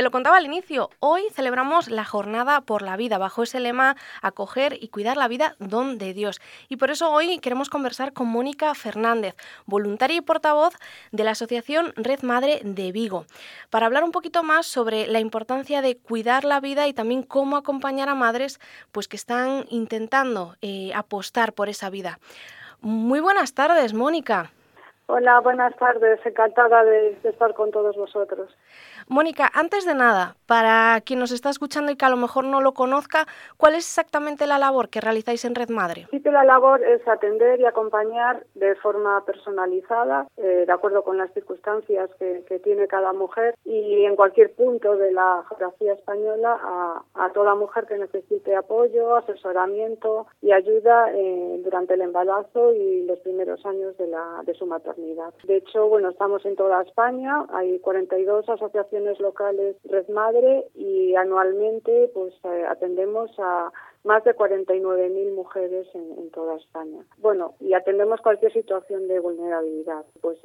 Te lo contaba al inicio, hoy celebramos la Jornada por la Vida, bajo ese lema acoger y cuidar la vida don de Dios. Y por eso hoy queremos conversar con Mónica Fernández, voluntaria y portavoz de la Asociación Red Madre de Vigo, para hablar un poquito más sobre la importancia de cuidar la vida y también cómo acompañar a madres pues, que están intentando eh, apostar por esa vida. Muy buenas tardes, Mónica. Hola, buenas tardes. Encantada de, estar con todos vosotros. Mónica, antes de nada, para quien nos está escuchando y que a lo mejor no lo conozca, ¿cuál es exactamente la labor que realizáis en Red Madre? Sí, la labor es atender y acompañar de forma personalizada, eh, de acuerdo con las circunstancias que, tiene cada mujer y en cualquier punto de la geografía española a, toda mujer que necesite apoyo, asesoramiento y ayuda eh, durante el embarazo y los primeros años de, la, de su maternidad. De hecho, bueno, estamos en toda España, hay 42 asociaciones locales Red Madre y anualmente pues eh, atendemos a más de 49.000 mujeres en, toda España. Bueno, y atendemos cualquier situación de vulnerabilidad. Pues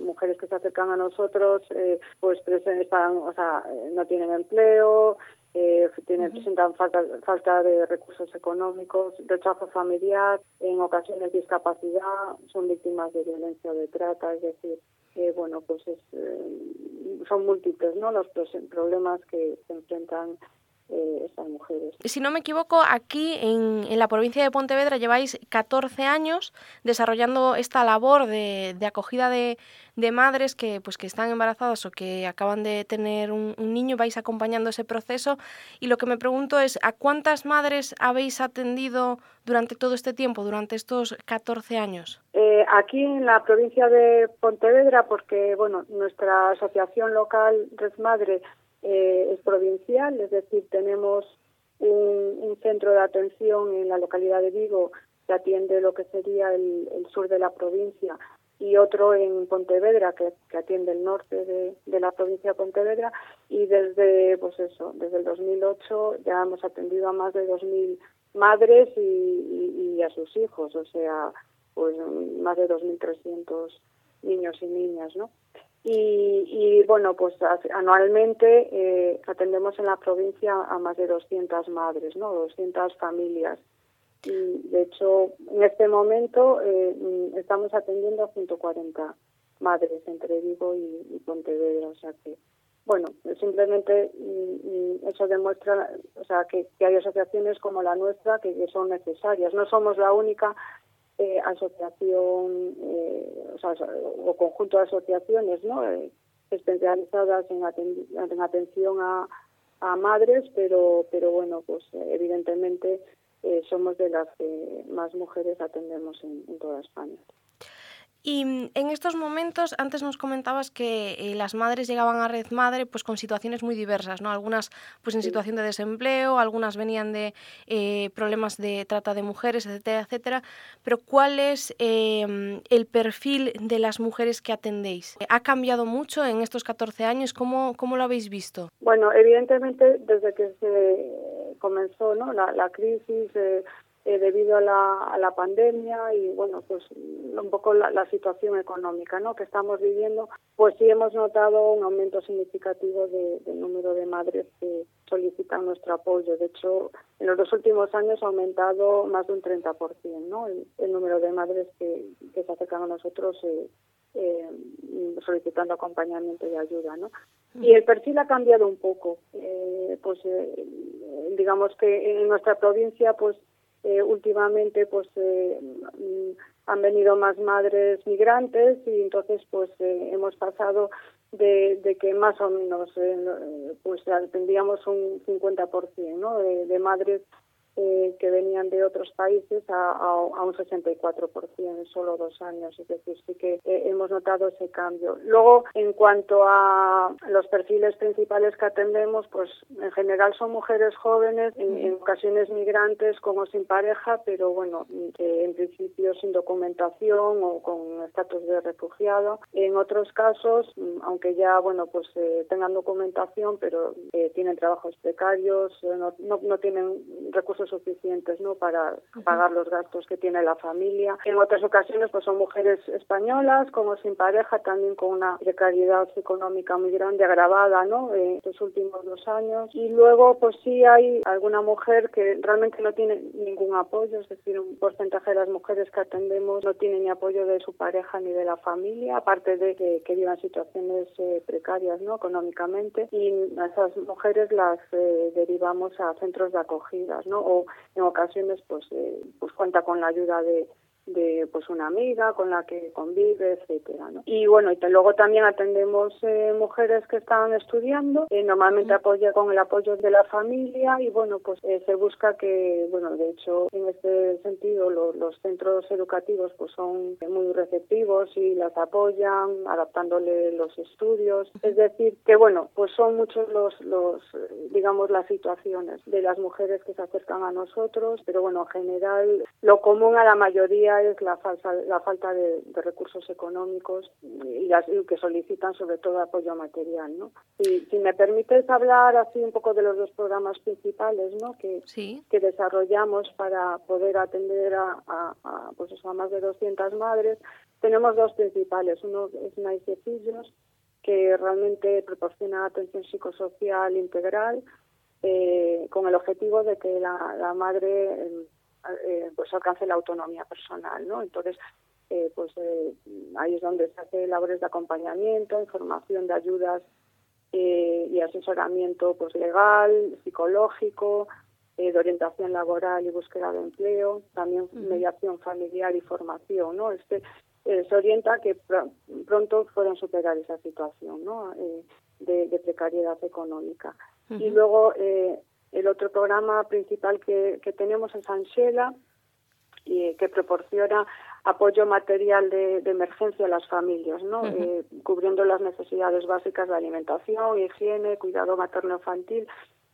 mujeres que se acercan a nosotros, eh, pues están, o sea, no tienen empleo, eh, tienen, presentan falta, falta de recursos económicos, rechazo familiar, en ocasiones discapacidad, son víctimas de violencia o de trata, es decir, que bueno, pues es, eh, son múltiples ¿no? los problemas que se enfrentan eh, estas mujeres. Si no me equivoco, aquí en, en, la provincia de Pontevedra lleváis 14 años desarrollando esta labor de, de acogida de, de, madres que, pues, que están embarazadas o que acaban de tener un, niño, vais acompañando ese proceso. Y lo que me pregunto es, ¿a cuántas madres habéis atendido durante todo este tiempo, durante estos 14 años? Eh, aquí en la provincia de Pontevedra, porque bueno, nuestra asociación local Red Madre eh, es provincial, es decir, tenemos un, centro de atención en la localidad de Vigo que atiende lo que sería el, sur de la provincia y otro en Pontevedra que, atiende el norte de, la provincia de Pontevedra y desde pues eso desde el 2008 ya hemos atendido a más de 2.000 madres y, y, a sus hijos o sea pues más de 2.300 niños y niñas no y, bueno, pues anualmente eh, atendemos en la provincia a más de 200 madres, ¿no? 200 familias. Y de hecho, en este momento eh, estamos atendiendo a 140 madres entre Vigo y, Pontevedra. O sea que, bueno, simplemente mm, mm, eso demuestra o sea, que, hay asociaciones como la nuestra que son necesarias. No somos la única eh, asociación eh, o, conjunto de asociaciones ¿no? Eh, especializadas en, en atención a, a, madres, pero, pero bueno, pues evidentemente somos de las que más mujeres atendemos en toda España. Y mm, en estos momentos, antes nos comentabas que eh, las madres llegaban a Red Madre pues con situaciones muy diversas, ¿no? Algunas pues en situación de desempleo, algunas venían de eh, problemas de trata de mujeres, etcétera, etcétera. Pero ¿cuál es em, el perfil de las mujeres que atendéis? ¿Ha cambiado mucho en estos 14 años? ¿Cómo, cómo lo habéis visto? Bueno, evidentemente desde que se comenzó ¿no? la, la crisis... Eh, debido a la, a la pandemia y bueno pues un poco la, situación económica ¿no? que estamos viviendo pues sí hemos notado un aumento significativo de, del número de madres que solicitan nuestro apoyo de hecho en los dos últimos años ha aumentado más de un 30% ¿no? el, número de madres que, que se acercan a nosotros eh, eh, solicitando acompañamiento y ayuda, ¿no? Y el perfil ha cambiado un poco, eh, pues eh, digamos que en nuestra provincia, pues eh, últimamente pues eh, mm, han venido más madres migrantes y entonces pues eh, hemos pasado de, que más o menos pues tendríamos un 50% ¿no? de, de madres eh, que venían de otros países a, a, un 64% en solo dos años. Es decir, sí que eh, hemos notado ese cambio. Luego, en cuanto a los perfiles principales que atendemos, pues en general son mujeres jóvenes, en, ocasiones migrantes como sin pareja, pero bueno, eh, en principio sin documentación o con estatus de refugiado. En otros casos, aunque ya, bueno, pues tengan documentación, pero tienen trabajos precarios, no, no, no tienen recursos ingresos suficientes no para pagar los gastos que tiene la familia. En otras ocasiones pues son mujeres españolas como sin pareja, también con una precariedad económica muy grande, agravada ¿no? en estos últimos dos años. Y luego pues sí hay alguna mujer que realmente no tiene ningún apoyo, es decir, un porcentaje de las mujeres que atendemos no tiene ni apoyo de su pareja ni de la familia, aparte de que, que vivan situaciones eh, precarias ¿no? económicamente. Y a esas mujeres las eh, derivamos a centros de acogidas, ¿no? O en ocasiones pues eh, pues cuenta con la ayuda de de pues una amiga con la que convive, etcétera, ¿no? Y bueno, y luego también atendemos eh, mujeres que están estudiando, eh, normalmente apoya con el apoyo de la familia y bueno, pues eh, se busca que, bueno, de hecho, en este sentido los centros educativos pues son muy receptivos y las apoyan adaptándole los estudios, es decir, que bueno, pues son muchos los los digamos las situaciones de las mujeres que se acercan a nosotros, pero bueno, en general lo común a la mayoría es la, falsa, la falta de, recursos económicos y, que solicitan sobre todo apoyo material. ¿no? Si, si me permites hablar así un poco de los dos programas principales ¿no? que, que desarrollamos para poder atender a, a, pues a más de 200 madres, tenemos dos principales. Uno es Nice que realmente proporciona atención psicosocial integral eh, con el objetivo de que la, la madre eh, pues alcance la autonomía personal, ¿no? Entonces, eh, pues eh, ahí es donde se hace labores de acompañamiento, información de ayudas y asesoramiento pues legal, psicológico, de orientación laboral y búsqueda de empleo, también mediación familiar y formación, ¿no? Este se orienta a que pronto puedan superar esa situación, ¿no? De, precariedad económica. Y luego el otro programa principal que, que tenemos es Anshela, y que proporciona apoyo material de, emergencia a las familias, ¿no? Eh, cubriendo las necesidades básicas de alimentación, higiene, cuidado materno-infantil.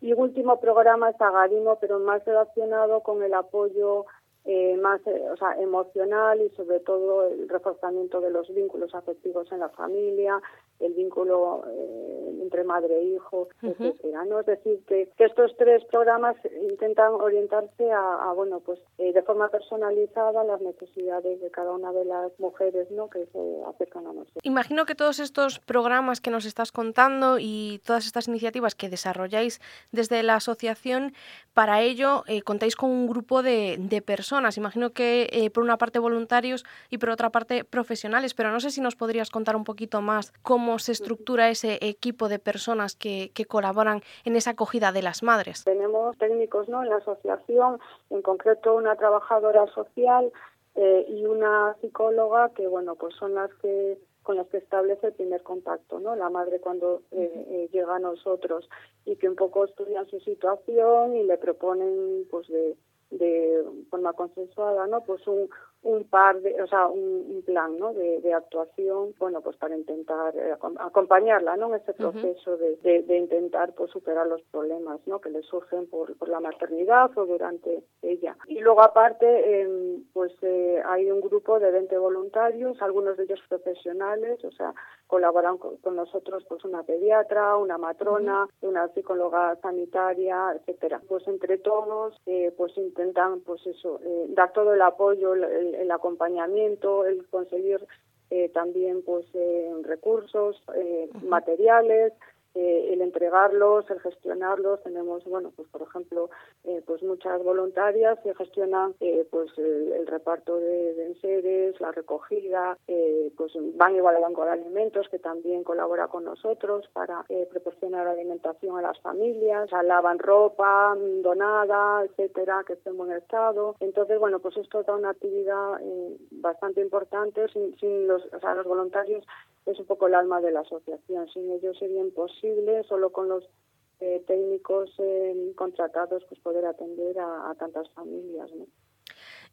Y último programa es Agarimo, pero más relacionado con el apoyo eh, más eh, o sea, emocional y sobre todo el reforzamiento de los vínculos afectivos en la familia, el vínculo eh, entre madre e hijo, etcétera. ¿no? Es decir, que, estos tres programas intentan orientarse a, bueno, pues eh, de forma personalizada las necesidades de cada una de las mujeres ¿no? que se acercan a nosotros. Imagino que todos estos programas que nos estás contando y todas estas iniciativas que desarrolláis desde la asociación, para ello eh, contáis con un grupo de, de personas. Imagino que por una parte voluntarios y por otra parte profesionales, pero no sé si nos podrías contar un poquito más cómo cómo se estructura ese equipo de personas que, que colaboran en esa acogida de las madres. Tenemos técnicos ¿no? en la asociación, en concreto una trabajadora social eh, y una psicóloga que bueno pues son las que con las que establece el primer contacto, ¿no? La madre cuando eh, eh, llega a nosotros y que un poco estudian su situación y le proponen, pues, de, de forma consensuada, ¿no? Pues un, un par de, o sea, un, plan, ¿no? De, de, actuación, bueno, pues para intentar eh, acompañarla, ¿no? En ese proceso de, de, intentar, pues, superar los problemas, ¿no? Que le surgen por, por la maternidad o durante ella. Y luego, aparte, em, pues, eh, hay un grupo de 20 voluntarios, algunos de ellos profesionales, o sea, colaboran con, nosotros, pues, una pediatra, una matrona, una psicóloga sanitaria, etcétera. Pues, entre todos, eh, pues, intentan, pues, eso, dar todo el apoyo, el, el, acompañamiento, el conseguir eh, también pues eh, recursos, eh, materiales, eh, el entregarlos, el gestionarlos. Tenemos, bueno, pues por ejemplo, eh, pues muchas voluntarias que gestionan eh, pues el, reparto de, de, enseres, la recogida, pues van igual al banco de alimentos que también colabora con nosotros para proporcionar alimentación a las familias, lavan ropa donada, etcétera, que esté en buen estado. Entonces, bueno, pues esto da una actividad bastante importante. Sin, sin los, o sea, los voluntarios es un poco el alma de la asociación. Sin ellos sería imposible, solo con los eh, técnicos eh, contratados, pues poder atender a, tantas familias. ¿no?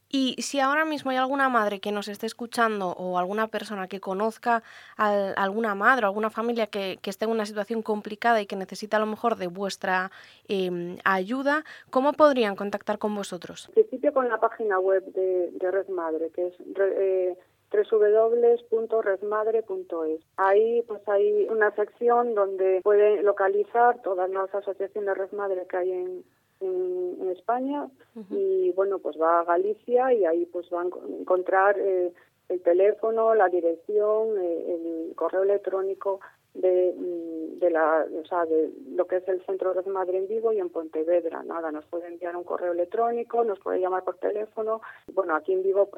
Y si ahora mismo hay alguna madre que nos esté escuchando o alguna persona que conozca a alguna madre o alguna familia que, que, esté en una situación complicada y que necesita a lo mejor de vuestra eh, ayuda, ¿cómo podrían contactar con vosotros? En principio con la página web de, de Red Madre, que es eh, www.redmadre.es. Ahí pues hay una sección donde pueden localizar todas las asociaciones Red Madre que hay en, en, España y bueno, pues va a Galicia y ahí pues va a encontrar eh, el teléfono, la dirección, eh, el correo electrónico de, mm, de, la, o sea, de lo que es el Centro de Madre en Vigo y en Pontevedra. Nada, nos puede enviar un correo electrónico, nos puede llamar por teléfono. Bueno, aquí en Vigo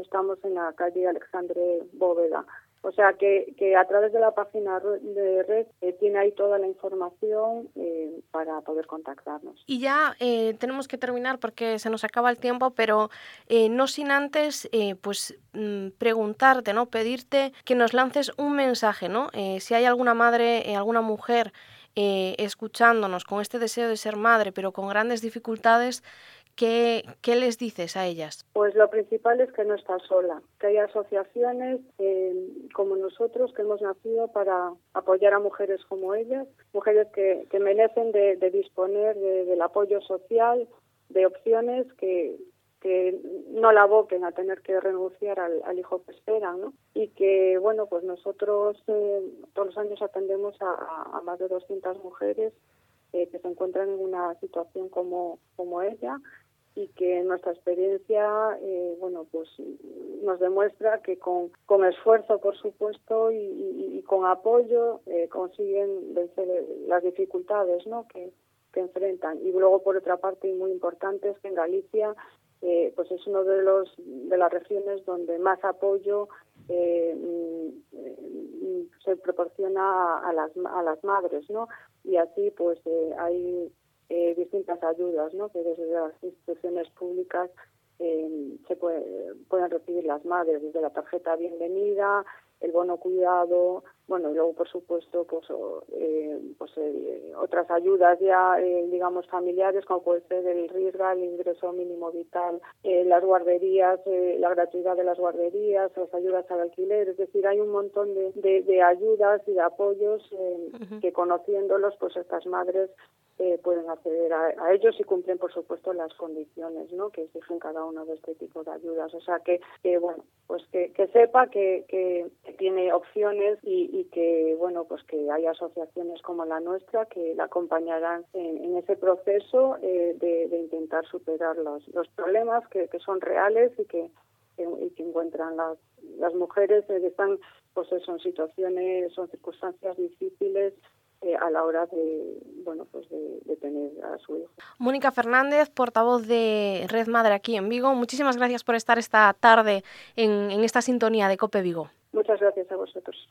estamos en la calle Alexandre Bóveda. O sea que, que a través de la página de red eh, tiene ahí toda la información eh, para poder contactarnos. Y ya eh, tenemos que terminar porque se nos acaba el tiempo, pero no sin antes pues mm, preguntarte, ¿no? pedirte que nos lances un mensaje, ¿no? si hay alguna madre, alguna mujer escuchándonos con este deseo de ser madre, pero con grandes dificultades, ¿Qué, ¿Qué, les dices a ellas? Pues lo principal es que no está sola, que hay asociaciones eh, como nosotros que hemos nacido para apoyar a mujeres como ellas, mujeres que, que merecen de, disponer del apoyo social, de opciones que, que no la aboquen a tener que renunciar al, hijo que esperan, ¿no? Y que, bueno, pues nosotros eh, todos los años atendemos a, a, más de 200 mujeres eh, que se encuentran en una situación como, como ella y que nuestra experiencia eh, bueno pues nos demuestra que con, con esfuerzo por supuesto y, con apoyo eh, consiguen vencer las dificultades ¿no? que, que enfrentan y luego por otra parte y muy importante es que en Galicia eh, pues es uno de los de las regiones donde más apoyo mm, se proporciona a, las a las madres no y así pues hay eh, distintas ayudas ¿no? que desde las instituciones públicas eh, se pueden recibir las madres, desde la tarjeta bienvenida, el bono cuidado, bueno, y luego, por supuesto, pues, eh, pues eh, otras ayudas ya, eh, digamos, familiares, como puede ser el RISGA, el ingreso mínimo vital, las guarderías, la gratuidad de las guarderías, las ayudas al alquiler, es decir, hay un montón de, de, ayudas y de apoyos que conociéndolos, pues estas madres pueden acceder a, ellos y cumplen, por supuesto, las condiciones ¿no? que exigen cada uno de este tipo de ayudas. O sea, que, bueno, pues que, sepa que, tiene opciones y, y, que, bueno, pues que hay asociaciones como la nuestra que la acompañarán en, ese proceso eh, de, intentar superar los, los problemas que, son reales y que, y que encuentran las, mujeres eh, que están pues en situaciones, son circunstancias difíciles eh, a la hora de, bueno, pues de, tener a su hijo. Mónica Fernández, portavoz de Red Madre aquí en Vigo, muchísimas gracias por estar esta tarde en, en esta sintonía de Cope Vigo. Muchas gracias a vosotros.